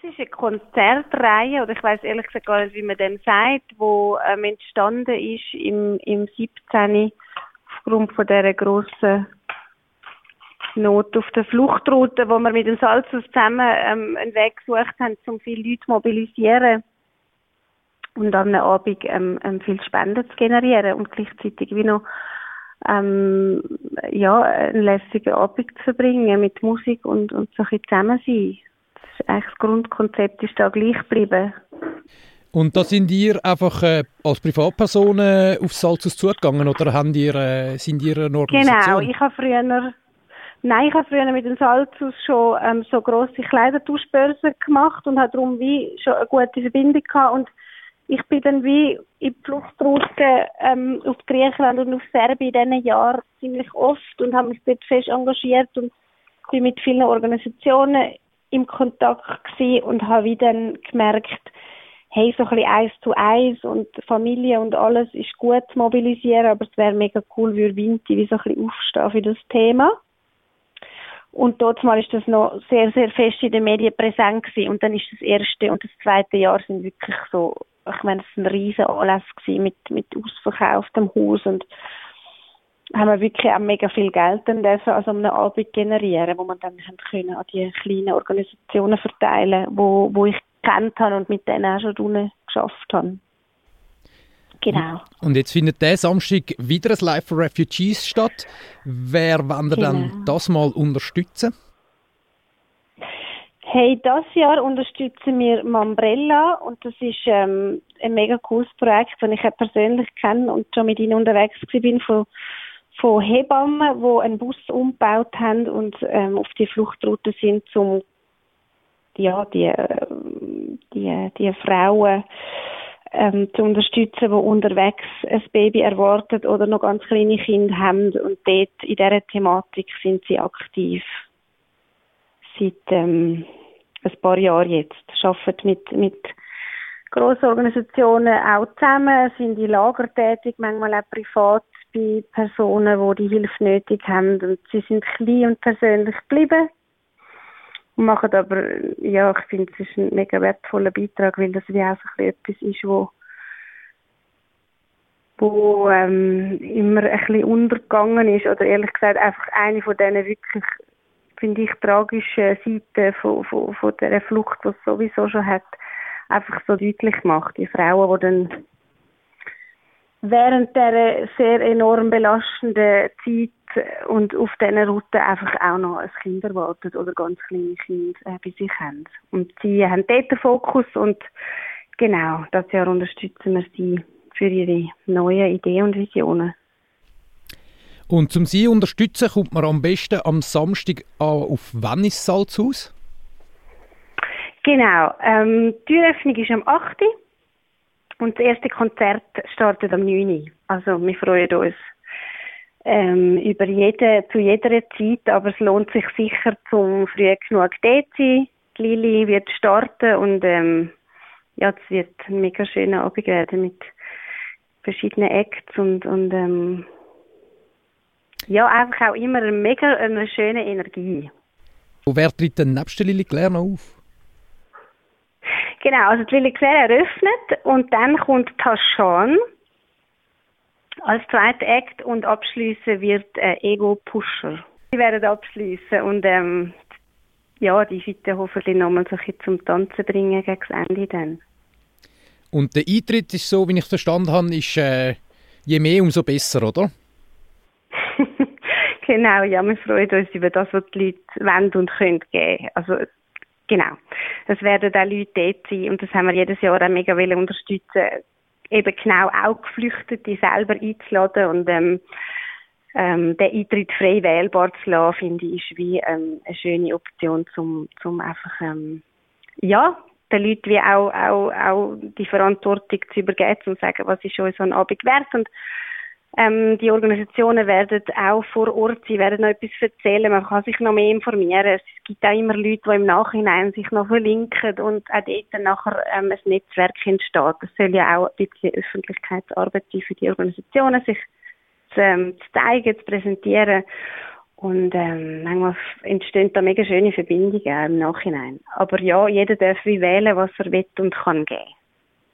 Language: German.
Das ist eine Konzertreihe, oder ich weiß ehrlich gesagt gar nicht, wie man dem sagt, wo ähm, entstanden ist im, im 17. aufgrund von dieser grossen Not auf der Fluchtroute, wo wir mit dem Salzhaus zusammen ähm, einen Weg gesucht haben, um viele Leute zu mobilisieren und an einem Abend ähm, ähm, viel Spenden zu generieren und gleichzeitig wie noch ähm, ja, einen lässigen Abend zu verbringen mit Musik und, und so ein bisschen zusammen sein. Eigentlich das Grundkonzept ist da gleich geblieben. Und da sind ihr einfach äh, als Privatpersonen aufs Salzhaus zugegangen oder haben ihr, äh, sind ihr eine Organisation? Genau, ich habe früher Nein, ich habe früher mit dem Salzhaus schon ähm, so grosse Kleidertauschbörsen gemacht und habe darum wie schon eine gute Verbindung gehabt und ich bin dann wie in die Fluchtroute ähm, auf Griechenland und auf Serbien in diesen Jahren ziemlich oft und habe mich dort fest engagiert und bin mit vielen Organisationen im Kontakt gewesen und habe wie dann gemerkt, hey, so ein bisschen eins zu eins und Familie und alles ist gut zu mobilisieren, aber es wäre mega cool, würde Vinti wie so ein bisschen aufstehen für das Thema. Und dort mal ist das noch sehr, sehr fest in den Medien präsent gewesen. Und dann ist das erste und das zweite Jahr sind wirklich so, ich meine, es war ein riesen Anlass mit, mit ausverkauftem Haus und haben wir wirklich auch mega viel Geld dann dürfen also einem Abend generieren, wo man dann haben können an die kleinen Organisationen verteilen, wo, wo ich kennt habe und mit denen auch schon drinnen geschafft habe. Genau. Und jetzt findet der Samstag wieder ein Live for Refugees statt. Wer wollen genau. dann das mal unterstützen? Hey, das Jahr unterstützen wir Mambrella und das ist ähm, ein mega cooles Projekt, das ich persönlich kenne und schon mit ihnen unterwegs bin von, von Hebammen, die einen Bus umgebaut haben und ähm, auf die Fluchtroute sind, um ja, die, äh, die, die Frauen ähm, zu unterstützen, die unterwegs ein Baby erwartet oder noch ganz kleine Kinder haben. Und dort in dieser Thematik sind sie aktiv. Seit ähm, ein paar Jahren jetzt. Arbeiten mit, mit grossen Organisationen auch zusammen, sind in Lager tätig, manchmal auch privat bei Personen, die die Hilfe nötig haben. Und sie sind klein und persönlich geblieben machen aber, ja, ich finde, es ist ein mega wertvoller Beitrag, weil das wie auch so etwas ist, wo wo ähm, immer ein bisschen untergegangen ist oder ehrlich gesagt einfach eine von diesen wirklich, finde ich, tragischen Seiten von, von, von dieser Flucht, die es sowieso schon hat, einfach so deutlich macht. Die Frauen, die dann während der sehr enorm belastenden Zeit und auf diesen Routen einfach auch noch ein Kind erwartet oder ganz kleine Kinder äh, bei sich haben. Und sie haben dort den Fokus und genau, das Jahr unterstützen wir sie für ihre neuen Ideen und Visionen. Und zum Sie unterstützen kommt man am besten am Samstag auf wann ist Salzhaus? Genau, ähm, die Türöffnung ist am 8. Und das erste Konzert startet am 9. Also wir freuen uns ähm, über jede, zu jeder Zeit, aber es lohnt sich sicher, zum früh genug dort zu sein. Die Lili wird starten und ähm, ja, es wird ein mega schöner Abend werden mit verschiedenen Acts und, und ähm, ja, einfach auch immer eine mega eine schöne Energie. Und wer tritt denn nebst der Lili noch auf? Genau, also die Lili Claire eröffnet und dann kommt Tashan als zweiter Act und abschließen wird äh, Ego Pusher. Sie werden abschließen und ähm, ja, die Seite hoffentlich nochmal so ein zum Tanzen bringen gegen das Ende dann. Und der Eintritt ist so, wie ich verstanden habe, ist äh, je mehr, umso besser, oder? genau, ja, wir freuen uns über das, was die Leute wollen und können geben. Also, genau. Es werden auch Leute dort sein und das haben wir jedes Jahr auch mega unterstützen, eben genau auch Geflüchtete selber einzuladen und ähm, ähm, den Eintritt frei wählbar zu lassen, finde ich, ist wie ähm, eine schöne Option, zum, zum einfach, ähm, ja, den Leuten wie auch, auch, auch die Verantwortung zu übergeben und zu sagen, was ist uns so ein Abend wert. Und ähm, die Organisationen werden auch vor Ort, sie werden noch etwas erzählen, man kann sich noch mehr informieren. Es gibt auch immer Leute, die im Nachhinein sich noch verlinken und auch dort nachher ähm, ein Netzwerk entsteht. Das soll ja auch ein bisschen Öffentlichkeitsarbeit sein für die Organisationen, sich zu, ähm, zu zeigen, zu präsentieren. Und ähm, manchmal entstehen da mega schöne Verbindungen im Nachhinein. Aber ja, jeder darf wie wählen, was er will und kann geben.